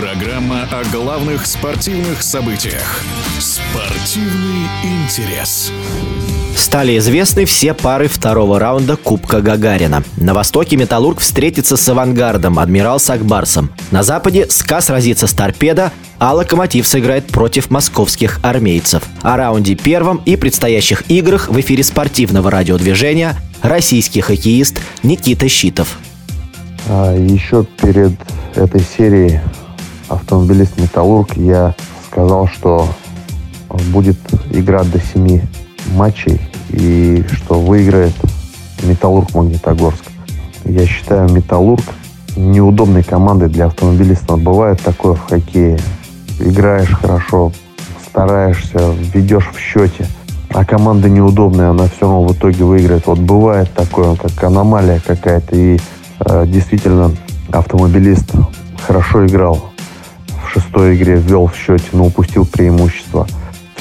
Программа о главных спортивных событиях. Спортивный интерес. Стали известны все пары второго раунда Кубка Гагарина. На востоке «Металлург» встретится с «Авангардом», «Адмирал» с «Акбарсом». На западе «СКА» сразится с «Торпедо», а «Локомотив» сыграет против московских армейцев. О раунде первом и предстоящих играх в эфире спортивного радиодвижения российский хоккеист Никита Щитов. А еще перед этой серией автомобилист «Металлург» я сказал, что будет игра до семи матчей и что выиграет Металлург Магнитогорск. Я считаю Металлург неудобной командой для автомобилистов. Бывает такое в хоккее. Играешь хорошо, стараешься, ведешь в счете, а команда неудобная, она все равно в итоге выиграет. Вот бывает такое, как аномалия какая-то. И э, действительно автомобилист хорошо играл. В шестой игре ввел в счете, но упустил преимущество –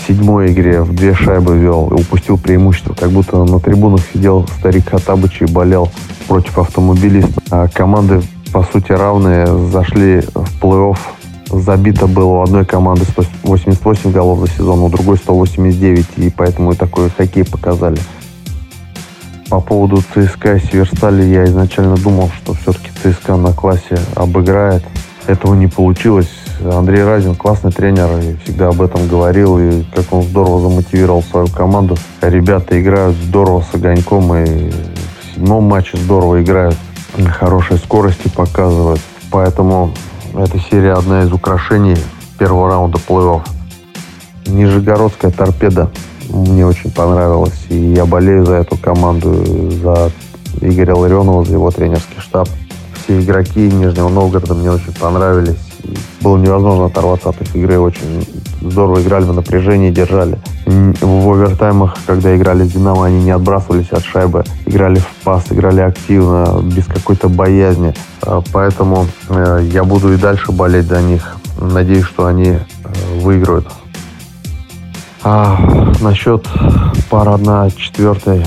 седьмой игре в две шайбы вел и упустил преимущество. Как будто на трибунах сидел старик Хатабыч и болел против автомобилиста. А команды, по сути, равные, зашли в плей-офф. Забито было у одной команды 188 голов за сезон, у другой 189, и поэтому и такой хоккей показали. По поводу ЦСКА и Северстали я изначально думал, что все-таки ЦСКА на классе обыграет. Этого не получилось. Андрей Разин классный тренер и всегда об этом говорил, и как он здорово замотивировал свою команду. Ребята играют здорово с огоньком, и в седьмом матче здорово играют, хорошей скорости показывают. Поэтому эта серия одна из украшений первого раунда плей-офф. Нижегородская торпеда мне очень понравилась, и я болею за эту команду, за Игоря Ларионова, за его тренерский штаб. Все игроки Нижнего Новгорода мне очень понравились было невозможно оторваться от их игры. Очень здорово играли в напряжении, держали. В овертаймах, когда играли с «Динамо», они не отбрасывались от шайбы. Играли в пас, играли активно, без какой-то боязни. А, поэтому э, я буду и дальше болеть за них. Надеюсь, что они э, выиграют. А насчет пар 1-4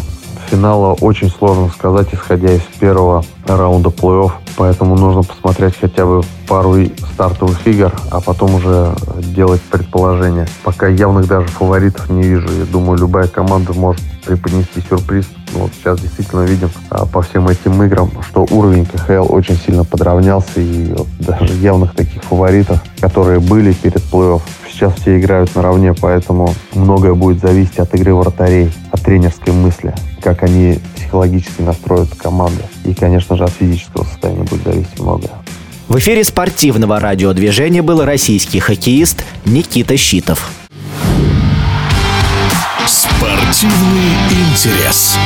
финала очень сложно сказать, исходя из первого раунда плей-офф. Поэтому нужно посмотреть хотя бы пару стартовых игр, а потом уже делать предположения. Пока явных даже фаворитов не вижу. Я думаю, любая команда может преподнести сюрприз. Ну, вот сейчас действительно видим а, по всем этим играм, что уровень КХЛ очень сильно подравнялся. И вот даже явных таких фаворитов, которые были перед плей-офф, сейчас все играют наравне, поэтому многое будет зависеть от игры вратарей, от тренерской мысли, как они психологически настроят команду. И, конечно же, от физического состояния будет зависеть многое. В эфире спортивного радиодвижения был российский хоккеист Никита Щитов. Спортивный интерес.